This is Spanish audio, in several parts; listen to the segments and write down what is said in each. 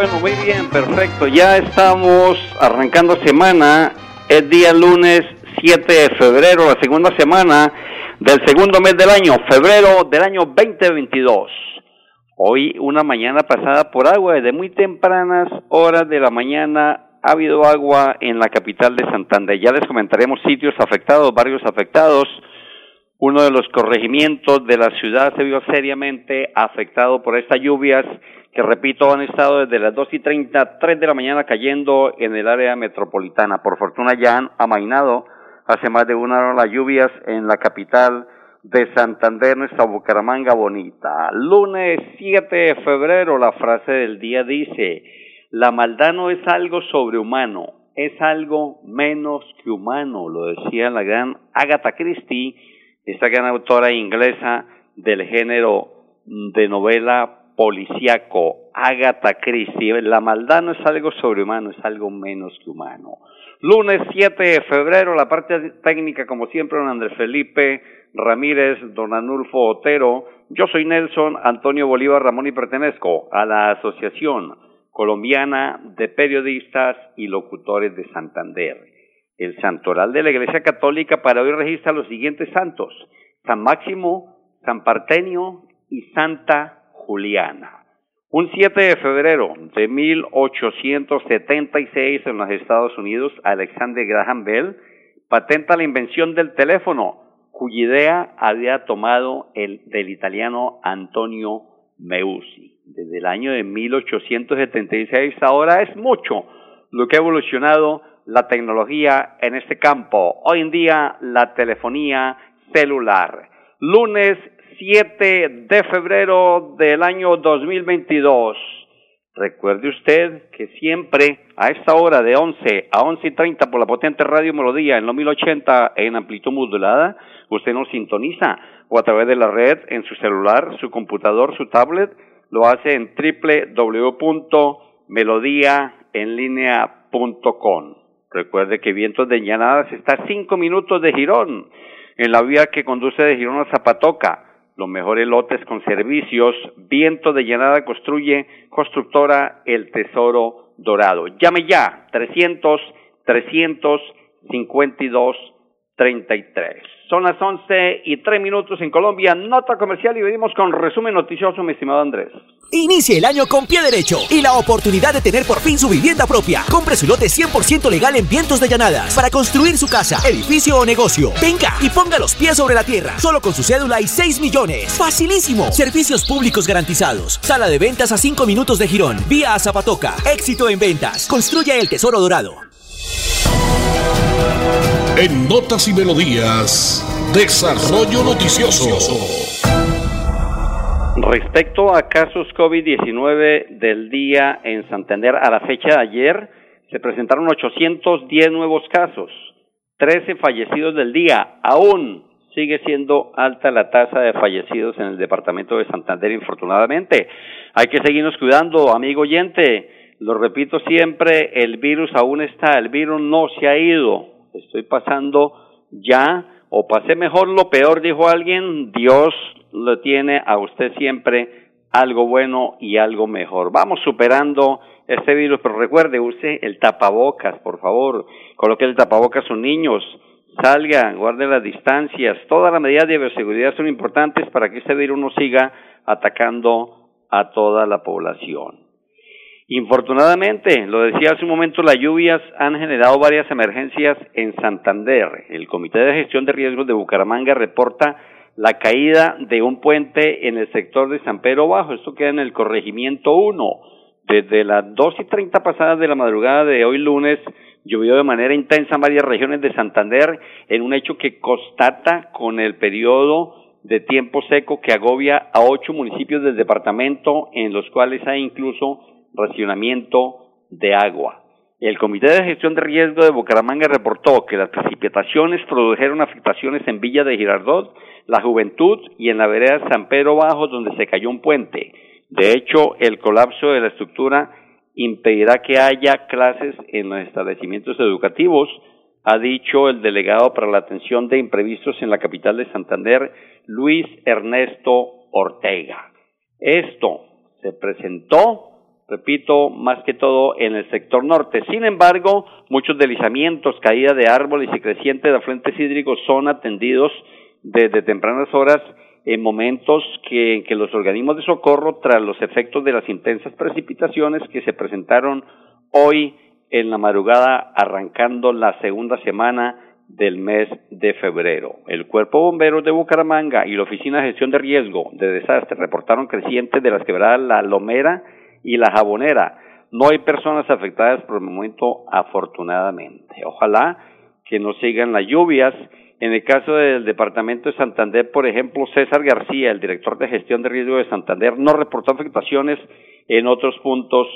Bueno, muy bien, perfecto. Ya estamos arrancando semana. Es día lunes 7 de febrero, la segunda semana del segundo mes del año, febrero del año 2022. Hoy una mañana pasada por agua, desde muy tempranas horas de la mañana ha habido agua en la capital de Santander. Ya les comentaremos sitios afectados, barrios afectados. Uno de los corregimientos de la ciudad se vio seriamente afectado por estas lluvias que, repito, han estado desde las dos y treinta, tres de la mañana cayendo en el área metropolitana. Por fortuna ya han amainado hace más de una hora las lluvias en la capital de Santander, nuestra Bucaramanga bonita. Lunes 7 de febrero, la frase del día dice, la maldad no es algo sobrehumano, es algo menos que humano, lo decía la gran Agatha Christie, esta gran autora inglesa del género de novela policíaco, Agatha Christie. La maldad no es algo sobrehumano, es algo menos que humano. Lunes 7 de febrero, la parte técnica, como siempre, don Andrés Felipe Ramírez, don Anulfo Otero. Yo soy Nelson Antonio Bolívar Ramón y pertenezco a la Asociación Colombiana de Periodistas y Locutores de Santander. El santoral de la Iglesia Católica para hoy registra los siguientes santos. San Máximo, San Partenio y Santa Juliana. Un 7 de febrero de 1876 en los Estados Unidos, Alexander Graham Bell patenta la invención del teléfono, cuya idea había tomado el del italiano Antonio Meucci. Desde el año de 1876 ahora es mucho lo que ha evolucionado la tecnología en este campo. Hoy en día la telefonía celular. Lunes 7 de febrero del año 2022. Recuerde usted que siempre a esta hora de 11 a 11 y 30 por la potente radio Melodía en lo 1080 en amplitud modulada, usted nos sintoniza o a través de la red en su celular, su computador, su tablet, lo hace en www.melodiaenlinea.com. Recuerde que Vientos de Llanadas está a 5 minutos de Girón, en la vía que conduce de Girón a Zapatoca los mejores lotes con servicios. Viento de Llanada construye constructora El Tesoro Dorado. Llame ya, 300 352 33. Son las 11 y 3 minutos en Colombia. Nota comercial y venimos con resumen noticioso, mi estimado Andrés. Inicie el año con pie derecho y la oportunidad de tener por fin su vivienda propia. Compre su lote 100% legal en Vientos de Llanadas para construir su casa, edificio o negocio. Venga y ponga los pies sobre la tierra. Solo con su cédula y 6 millones. Facilísimo. Servicios públicos garantizados. Sala de ventas a 5 minutos de Girón. Vía a Zapatoca. Éxito en ventas. Construya el tesoro dorado. En Notas y Melodías, Desarrollo Noticioso. Respecto a casos COVID-19 del día en Santander, a la fecha de ayer se presentaron 810 nuevos casos, 13 fallecidos del día. Aún sigue siendo alta la tasa de fallecidos en el departamento de Santander, infortunadamente. Hay que seguirnos cuidando, amigo oyente. Lo repito siempre, el virus aún está, el virus no se ha ido. Estoy pasando ya, o pasé mejor lo peor, dijo alguien, Dios le tiene a usted siempre algo bueno y algo mejor. Vamos superando este virus, pero recuerde, use el tapabocas, por favor. Coloque el tapabocas a sus niños. Salgan, guarde las distancias. Todas las medidas de bioseguridad son importantes para que este virus no siga atacando a toda la población. Infortunadamente, lo decía hace un momento, las lluvias han generado varias emergencias en Santander. El Comité de Gestión de Riesgos de Bucaramanga reporta la caída de un puente en el sector de San Pedro Bajo. Esto queda en el corregimiento 1. Desde las 2 y 30 pasadas de la madrugada de hoy lunes, llovió de manera intensa en varias regiones de Santander en un hecho que constata con el periodo de tiempo seco que agobia a ocho municipios del departamento en los cuales hay incluso racionamiento de agua. El Comité de Gestión de Riesgo de Bucaramanga reportó que las precipitaciones produjeron afectaciones en Villa de Girardot, La Juventud y en la vereda San Pedro Bajo donde se cayó un puente. De hecho, el colapso de la estructura impedirá que haya clases en los establecimientos educativos, ha dicho el delegado para la atención de imprevistos en la capital de Santander, Luis Ernesto Ortega. Esto se presentó repito, más que todo en el sector norte. Sin embargo, muchos deslizamientos, caída de árboles y creciente de afluentes hídricos son atendidos desde tempranas horas en momentos que, en que los organismos de socorro, tras los efectos de las intensas precipitaciones que se presentaron hoy en la madrugada, arrancando la segunda semana del mes de febrero. El Cuerpo Bomberos de Bucaramanga y la Oficina de Gestión de Riesgo de Desastre reportaron crecientes de las quebradas La Lomera y La Jabonera. No hay personas afectadas por el momento, afortunadamente. Ojalá que no sigan las lluvias. En el caso del departamento de Santander, por ejemplo, César García, el director de gestión de riesgo de Santander, no reportó afectaciones en otros puntos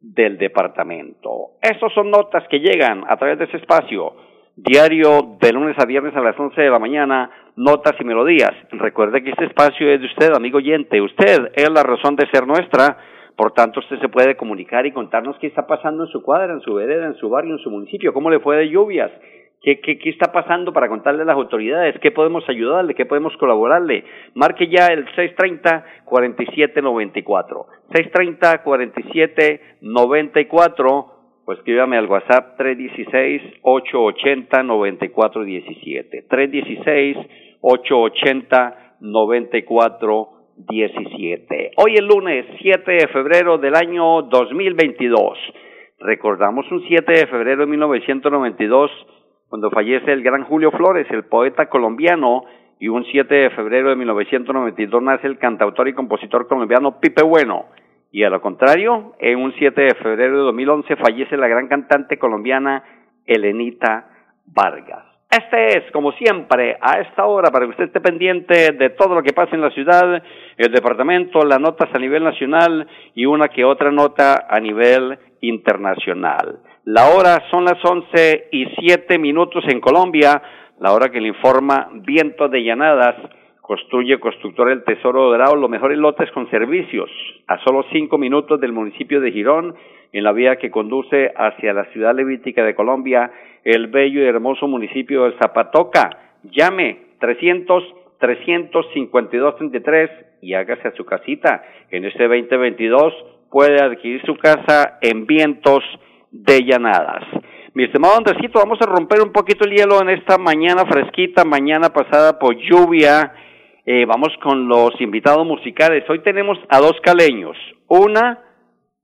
del departamento. Estas son notas que llegan a través de ese espacio diario de lunes a viernes a las 11 de la mañana, notas y melodías. Recuerde que este espacio es de usted, amigo oyente. Usted es la razón de ser nuestra. Por tanto, usted se puede comunicar y contarnos qué está pasando en su cuadra, en su vereda, en su barrio, en su municipio, cómo le fue de lluvias, qué, qué, qué está pasando para contarle a las autoridades, qué podemos ayudarle, qué podemos colaborarle. Marque ya el 630-4794. 630-4794 o escríbame al WhatsApp 316-880-9417. 316-880-9417. Hoy es lunes 7 de febrero del año 2022. Recordamos un 7 de febrero de 1992 cuando fallece el gran Julio Flores, el poeta colombiano, y un 7 de febrero de 1992 nace el cantautor y compositor colombiano Pipe Bueno y a lo contrario, en un 7 de febrero de 2011 fallece la gran cantante colombiana Elenita Vargas. Este es, como siempre, a esta hora, para que usted esté pendiente de todo lo que pasa en la ciudad, el departamento, las notas a nivel nacional y una que otra nota a nivel internacional. La hora son las once y siete minutos en Colombia, la hora que le informa Viento de Llanadas Construye Constructor El Tesoro Dorado los mejores lotes con servicios a solo cinco minutos del municipio de Girón, en la vía que conduce hacia la ciudad levítica de Colombia, el bello y hermoso municipio de Zapatoca. Llame 300 352 33 y hágase a su casita. En este 2022 puede adquirir su casa en vientos de llanadas. Mi estimado Andresito, vamos a romper un poquito el hielo en esta mañana fresquita, mañana pasada por lluvia eh, vamos con los invitados musicales. Hoy tenemos a dos caleños. Una,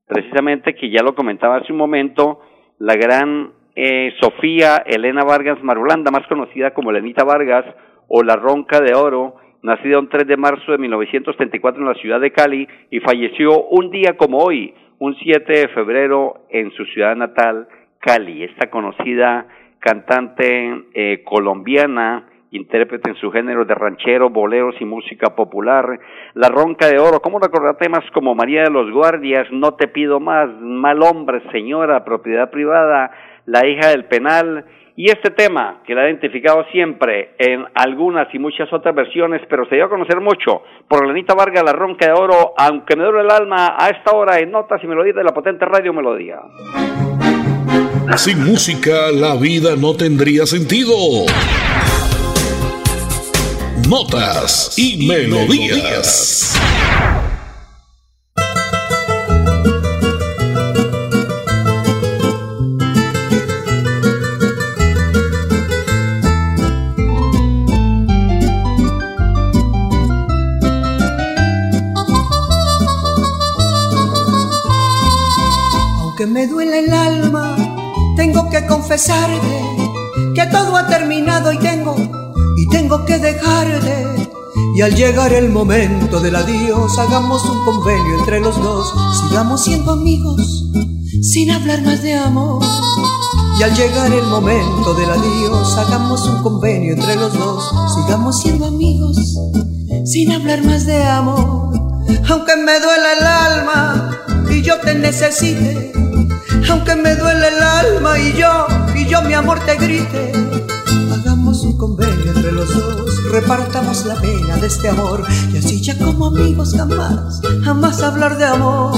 precisamente que ya lo comentaba hace un momento, la gran eh, Sofía Elena Vargas Marulanda, más conocida como Elenita Vargas o La Ronca de Oro, nacida un 3 de marzo de 1934 en la ciudad de Cali y falleció un día como hoy, un 7 de febrero en su ciudad natal, Cali. Esta conocida cantante eh, colombiana, intérprete en su género de ranchero, boleros y música popular. La Ronca de Oro, ¿cómo recordar temas como María de los Guardias, No te pido más, Mal hombre, Señora, Propiedad privada, La hija del penal? Y este tema, que la ha identificado siempre en algunas y muchas otras versiones, pero se dio a conocer mucho por Lenita Vargas, La Ronca de Oro, aunque me duele el alma, a esta hora en Notas y Melodías de la potente Radio Melodía. Sin música, la vida no tendría sentido notas y melodías. Aunque me duele el alma, tengo que confesarte que todo ha terminado y tengo tengo que dejarte Y al llegar el momento del adiós, hagamos un convenio entre los dos, sigamos siendo amigos, sin hablar más de amor. Y al llegar el momento del adiós, hagamos un convenio entre los dos, sigamos siendo amigos, sin hablar más de amor. Aunque me duela el alma y yo te necesite, aunque me duele el alma y yo, y yo mi amor te grite, convenio entre los dos, repartamos la pena de este amor y así ya como amigos jamás, jamás hablar de amor.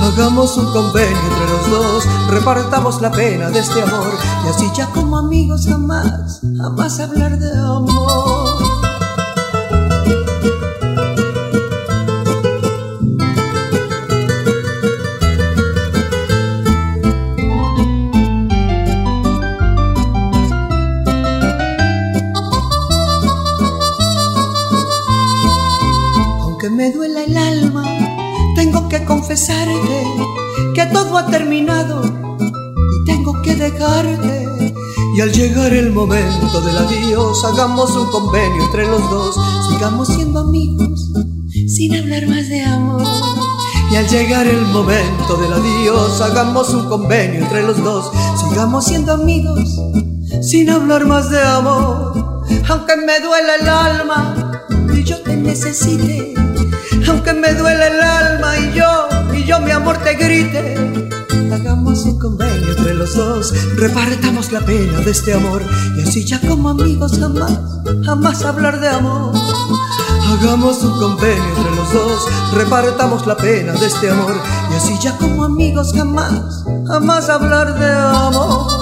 Hagamos un convenio entre los dos, repartamos la pena de este amor y así ya como amigos jamás, jamás hablar de amor. Terminado y tengo que dejarte. Y al llegar el momento del adiós, hagamos un convenio entre los dos, sigamos siendo amigos sin hablar más de amor. Y al llegar el momento del adiós, hagamos un convenio entre los dos, sigamos siendo amigos sin hablar más de amor. Aunque me duele el alma y yo te necesite, aunque me duele el alma y yo yo mi amor te grite. Hagamos un convenio entre los dos, repartamos la pena de este amor y así ya como amigos jamás, jamás hablar de amor. Hagamos un convenio entre los dos, repartamos la pena de este amor y así ya como amigos jamás, jamás hablar de amor.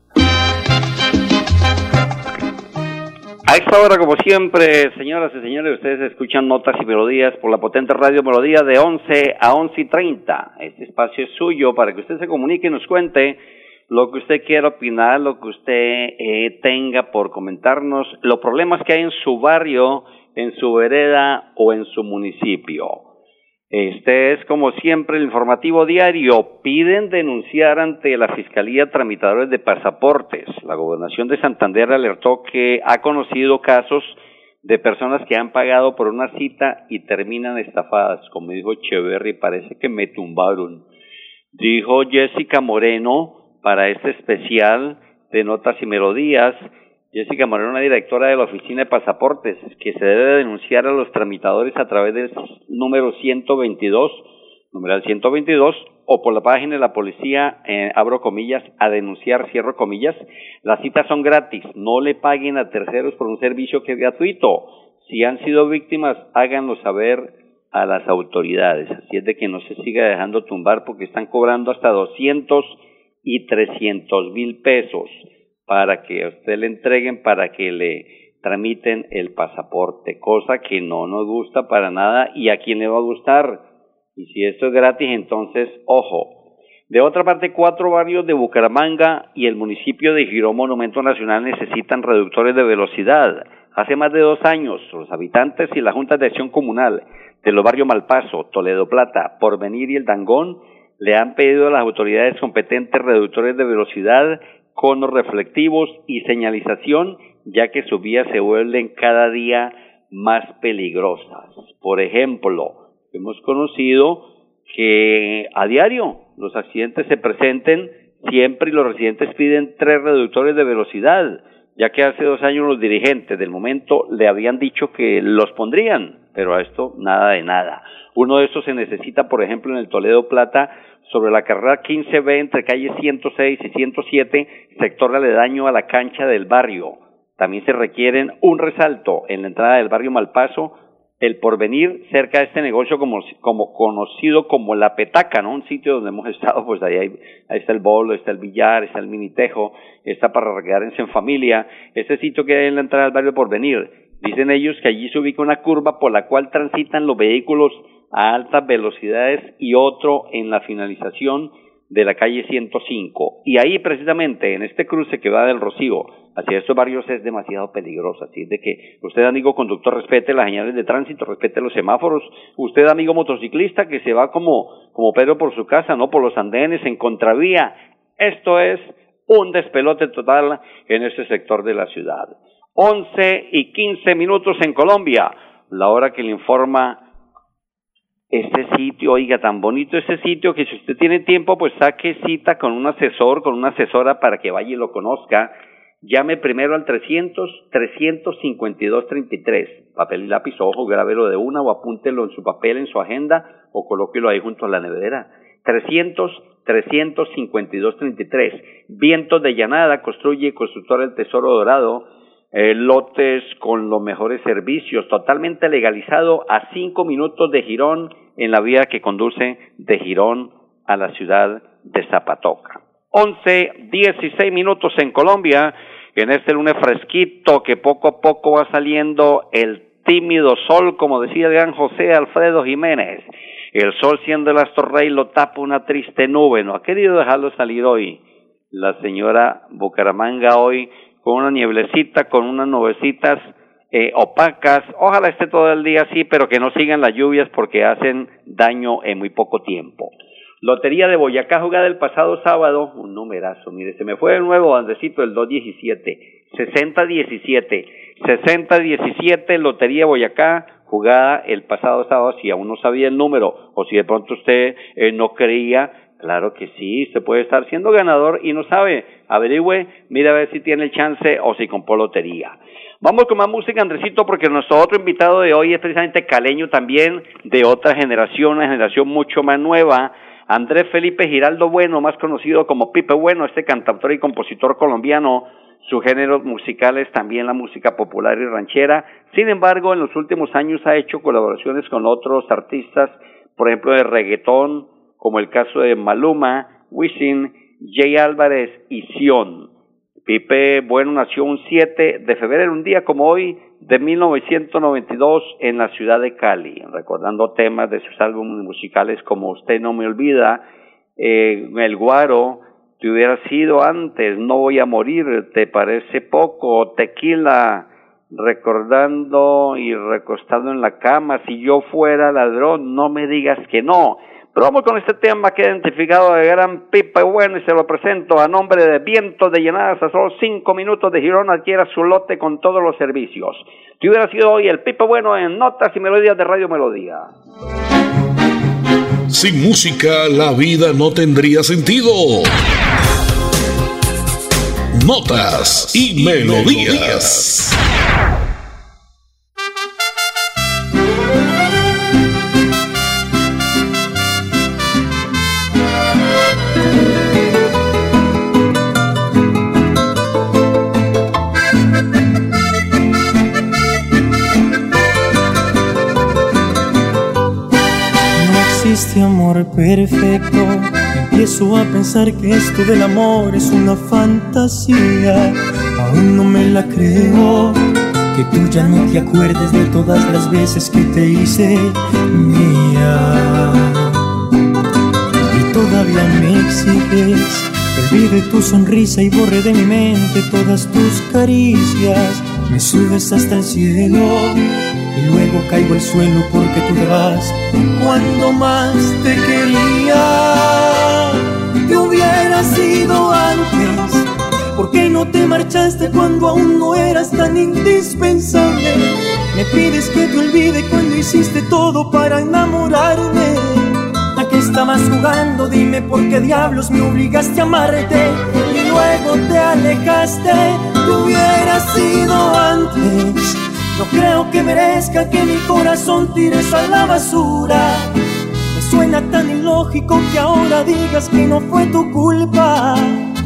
A esta hora, como siempre, señoras y señores, ustedes escuchan notas y melodías por la potente radio Melodía de 11 a 11 y 30. Este espacio es suyo para que usted se comunique y nos cuente lo que usted quiera opinar, lo que usted eh, tenga por comentarnos, los problemas que hay en su barrio, en su vereda o en su municipio. Este es, como siempre, el informativo diario. Piden denunciar ante la Fiscalía tramitadores de pasaportes. La Gobernación de Santander alertó que ha conocido casos de personas que han pagado por una cita y terminan estafadas. Como dijo Echeverry, parece que me tumbaron. Dijo Jessica Moreno para este especial de Notas y Melodías Jessica Moreno, directora de la Oficina de Pasaportes, que se debe denunciar a los tramitadores a través del número 122, numeral 122, o por la página de la policía, eh, abro comillas, a denunciar, cierro comillas. Las citas son gratis, no le paguen a terceros por un servicio que es gratuito. Si han sido víctimas, háganlo saber a las autoridades. Así es de que no se siga dejando tumbar porque están cobrando hasta 200 y 300 mil pesos para que a usted le entreguen, para que le tramiten el pasaporte, cosa que no nos gusta para nada y a quién le va a gustar. Y si esto es gratis, entonces, ojo. De otra parte, cuatro barrios de Bucaramanga y el municipio de Girón Monumento Nacional necesitan reductores de velocidad. Hace más de dos años, los habitantes y la Junta de Acción Comunal de los barrios Malpaso, Toledo Plata, Porvenir y El Dangón le han pedido a las autoridades competentes reductores de velocidad conos reflectivos y señalización, ya que sus vías se vuelven cada día más peligrosas. Por ejemplo, hemos conocido que a diario los accidentes se presenten siempre y los residentes piden tres reductores de velocidad, ya que hace dos años los dirigentes del momento le habían dicho que los pondrían, pero a esto nada de nada. Uno de estos se necesita, por ejemplo, en el Toledo Plata, sobre la carrera 15B entre calle 106 y 107, sector aledaño a la cancha del barrio. También se requieren un resalto en la entrada del barrio Malpaso, el porvenir cerca de este negocio como, como conocido como La Petaca, ¿no? Un sitio donde hemos estado, pues ahí, ahí está el bolo, está el billar, está el minitejo, está para quedarse en familia. Ese sitio que hay en la entrada del barrio Porvenir. Dicen ellos que allí se ubica una curva por la cual transitan los vehículos a altas velocidades y otro en la finalización de la calle 105. Y ahí precisamente, en este cruce que va del Rocío hacia estos barrios es demasiado peligroso. Así es de que usted, amigo conductor, respete las señales de tránsito, respete los semáforos. Usted, amigo motociclista, que se va como, como Pedro por su casa, no por los andenes, en contravía. Esto es un despelote total en este sector de la ciudad. 11 y 15 minutos en Colombia, la hora que le informa este sitio, oiga, tan bonito ese sitio que si usted tiene tiempo, pues saque cita con un asesor, con una asesora para que vaya y lo conozca. Llame primero al 300 352 33. Papel y lápiz, ojo, grábelo de una o apúntelo en su papel, en su agenda o colóquelo ahí junto a la nevera. 300 352 33. Vientos de llanada, construye constructor el Tesoro Dorado eh, lotes con los mejores servicios, totalmente legalizado a cinco minutos de Girón en la vía que conduce de Girón a la ciudad de Zapatoca. Once, dieciséis minutos en Colombia, en este lunes fresquito que poco a poco va saliendo el tímido sol, como decía el gran José Alfredo Jiménez. El sol siendo el astro rey lo tapa una triste nube, no ha querido dejarlo salir hoy. La señora Bucaramanga hoy con una nieblecita, con unas nubecitas eh, opacas. Ojalá esté todo el día así, pero que no sigan las lluvias porque hacen daño en muy poco tiempo. Lotería de Boyacá jugada el pasado sábado, un numerazo, mire, se me fue de nuevo bandecito el 217, 6017, 6017 Lotería Boyacá jugada el pasado sábado, si aún no sabía el número o si de pronto usted eh, no creía, Claro que sí, se puede estar siendo ganador y no sabe. Averigüe, mira a ver si tiene el chance o si compró lotería. Vamos con más música, Andresito, porque nuestro otro invitado de hoy es precisamente caleño también, de otra generación, una generación mucho más nueva. Andrés Felipe Giraldo Bueno, más conocido como Pipe Bueno, este cantautor y compositor colombiano. Sus géneros musicales también la música popular y ranchera. Sin embargo, en los últimos años ha hecho colaboraciones con otros artistas, por ejemplo, de reggaetón, como el caso de Maluma, Wisin, Jay Álvarez y Sion. Pipe Bueno nació un 7 de febrero, un día como hoy, de 1992 en la ciudad de Cali, recordando temas de sus álbumes musicales como Usted no me olvida, eh, El Guaro, Te hubiera sido antes, No voy a morir, Te parece poco, Tequila, recordando y recostando en la cama, si yo fuera ladrón, no me digas que no. Pero vamos con este tema que he identificado de gran pipa bueno y se lo presento a nombre de Viento de Llenadas a solo cinco minutos de Girón adquiera su lote con todos los servicios. Si hubiera sido hoy el pipa bueno en notas y melodías de Radio Melodía. Sin música la vida no tendría sentido. Notas y, melodías. Este amor perfecto. Empiezo a pensar que esto del amor es una fantasía. Aún no me la creo. Que tú ya no te acuerdes de todas las veces que te hice mía. Y todavía me exiges que olvide tu sonrisa y borre de mi mente todas tus caricias. Me subes hasta el cielo luego caigo al suelo porque tú te vas cuando más te quería. Te hubiera sido antes, ¿por qué no te marchaste cuando aún no eras tan indispensable? Me pides que te olvide cuando hiciste todo para enamorarme. ¿A qué estabas jugando? Dime por qué diablos me obligaste a amarte y luego te alejaste. Te hubiera sido antes no creo que merezca que mi corazón tires a la basura. Me suena tan ilógico que ahora digas que no fue tu culpa.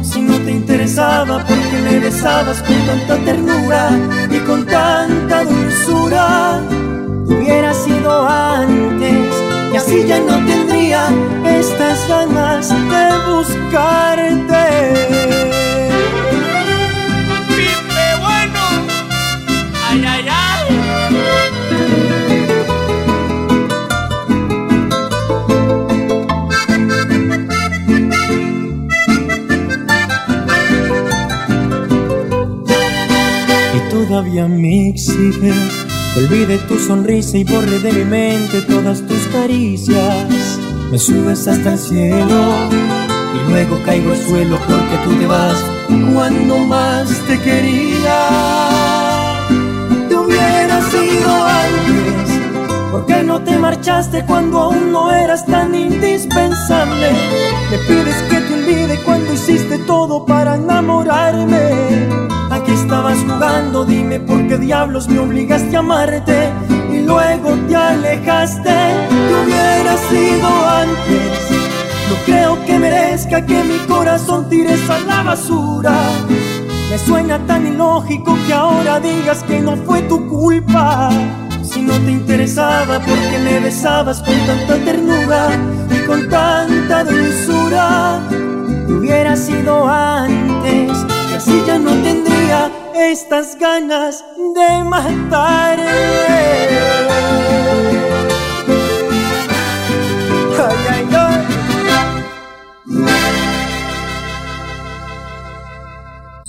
Si no te interesaba, porque me besabas con tanta ternura y con tanta dulzura? Hubiera sido antes y así ya no tendría estas ganas de buscarte. Todavía me exiges. Olvide tu sonrisa y borre de mi mente todas tus caricias. Me subes hasta el cielo y luego caigo al suelo porque tú te vas cuando más te quería. Te hubiera sido antes, ¿por qué no te marchaste cuando aún no eras tan indispensable? Me pides que te olvide cuando hiciste todo para enamorarme. Aquí estabas jugando, dime por qué diablos me obligaste a amarte y luego te alejaste. Te hubiera sido antes no creo que merezca que mi corazón tires a la basura. Me suena tan ilógico que ahora digas que no fue tu culpa. Si no te interesaba porque me besabas con tanta ternura y con tanta dulzura, hubiera sido antes así ya no tendría estas ganas de matarme.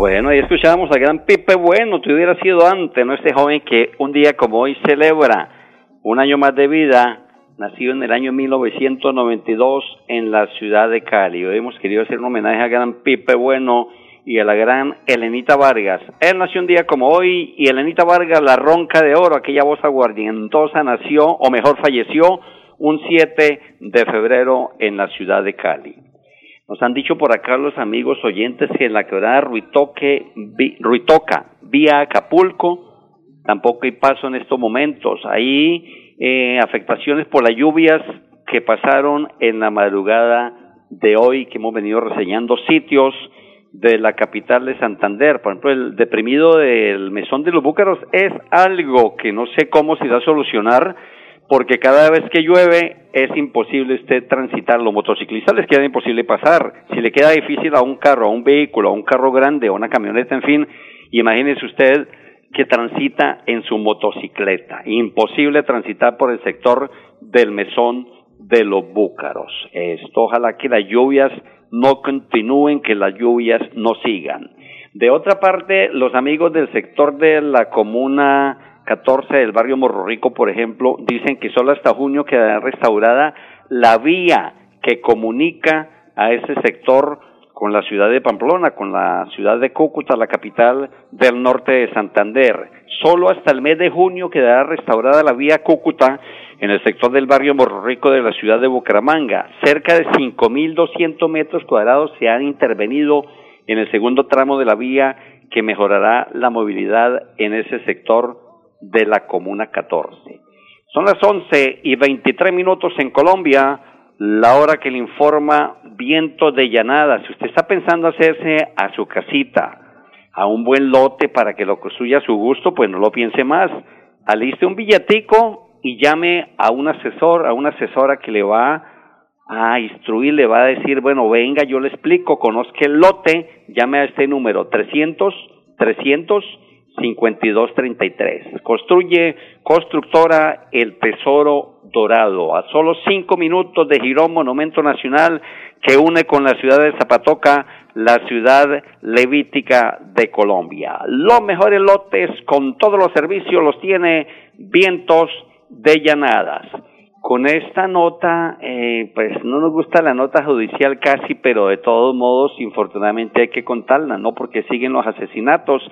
Bueno, ahí escuchábamos al gran Pipe Bueno, te hubiera sido antes, ¿no? Este joven que un día como hoy celebra un año más de vida, nacido en el año 1992 en la ciudad de Cali. Hoy hemos querido hacer un homenaje al gran Pipe Bueno y a la gran Elenita Vargas. Él nació un día como hoy y Elenita Vargas, la ronca de oro, aquella voz aguardientosa, nació, o mejor falleció, un 7 de febrero en la ciudad de Cali. Nos han dicho por acá los amigos oyentes que en la quebrada Ruitoque, Ruitoca, vía Acapulco, tampoco hay paso en estos momentos. Hay eh, afectaciones por las lluvias que pasaron en la madrugada de hoy, que hemos venido reseñando sitios de la capital de Santander. Por ejemplo, el deprimido del Mesón de los Búcaros es algo que no sé cómo se va a solucionar porque cada vez que llueve es imposible usted transitar. Los motociclistas les queda imposible pasar. Si le queda difícil a un carro, a un vehículo, a un carro grande, a una camioneta, en fin, imagínese usted que transita en su motocicleta. Imposible transitar por el sector del mesón de los búcaros. Esto, ojalá que las lluvias no continúen, que las lluvias no sigan. De otra parte, los amigos del sector de la comuna 14 del barrio Morro Rico, por ejemplo, dicen que solo hasta junio quedará restaurada la vía que comunica a ese sector con la ciudad de Pamplona, con la ciudad de Cúcuta, la capital del norte de Santander. Solo hasta el mes de junio quedará restaurada la vía Cúcuta en el sector del barrio Morro Rico de la ciudad de Bucaramanga. Cerca de 5.200 metros cuadrados se han intervenido en el segundo tramo de la vía que mejorará la movilidad en ese sector de la Comuna 14. Son las 11 y 23 minutos en Colombia, la hora que le informa viento de llanada. Si usted está pensando hacerse a su casita, a un buen lote para que lo construya a su gusto, pues no lo piense más. Aliste un billetico y llame a un asesor, a una asesora que le va a instruir, le va a decir, bueno, venga, yo le explico, conozca el lote, llame a este número 300 300 5233. Construye constructora El Tesoro Dorado, a solo cinco minutos de Girón, Monumento Nacional que une con la ciudad de Zapatoca, la ciudad levítica de Colombia. Los mejores lotes con todos los servicios los tiene Vientos de Llanadas. Con esta nota, eh, pues no nos gusta la nota judicial casi, pero de todos modos, infortunadamente hay que contarla, ¿no? Porque siguen los asesinatos,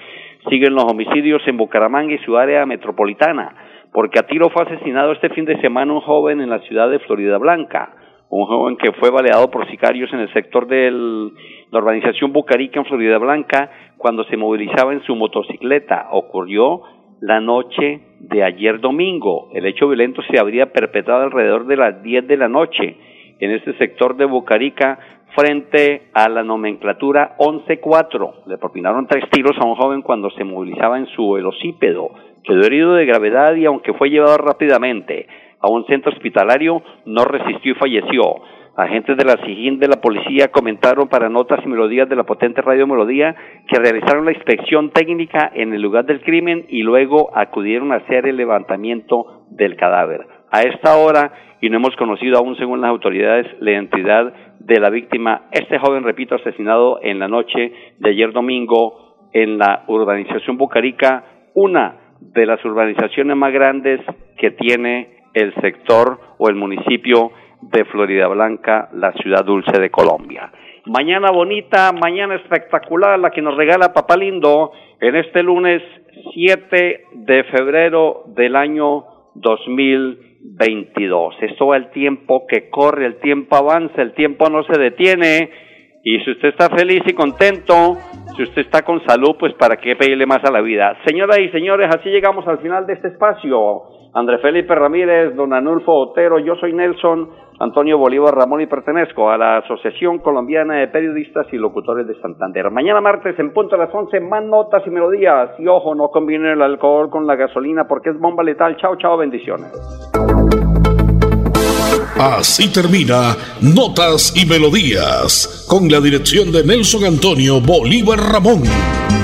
siguen los homicidios en Bucaramanga y su área metropolitana. Porque a tiro fue asesinado este fin de semana un joven en la ciudad de Florida Blanca, un joven que fue baleado por sicarios en el sector de la urbanización Bucarica en Florida Blanca cuando se movilizaba en su motocicleta. Ocurrió la noche de ayer domingo. El hecho violento se habría perpetrado alrededor de las 10 de la noche en este sector de Bucarica frente a la nomenclatura 11-4. Le propinaron tres tiros a un joven cuando se movilizaba en su velocípedo. quedó herido de gravedad y aunque fue llevado rápidamente a un centro hospitalario, no resistió y falleció. Agentes de la SIGIN de la policía comentaron para notas y melodías de la potente radio Melodía que realizaron la inspección técnica en el lugar del crimen y luego acudieron a hacer el levantamiento del cadáver. A esta hora, y no hemos conocido aún según las autoridades la identidad de la víctima, este joven, repito, asesinado en la noche de ayer domingo en la urbanización Bucarica, una de las urbanizaciones más grandes que tiene el sector o el municipio de Florida Blanca, la ciudad dulce de Colombia. Mañana bonita, mañana espectacular, la que nos regala Papá Lindo en este lunes 7 de febrero del año 2022. Esto va el tiempo que corre, el tiempo avanza, el tiempo no se detiene. Y si usted está feliz y contento, si usted está con salud, pues para qué pedirle más a la vida. Señoras y señores, así llegamos al final de este espacio. André Felipe Ramírez, don Anulfo Otero, yo soy Nelson Antonio Bolívar Ramón y pertenezco a la Asociación Colombiana de Periodistas y Locutores de Santander. Mañana martes en punto a las 11 más notas y melodías. Y ojo, no combinen el alcohol con la gasolina porque es bomba letal. Chao, chao, bendiciones. Así termina Notas y Melodías con la dirección de Nelson Antonio Bolívar Ramón.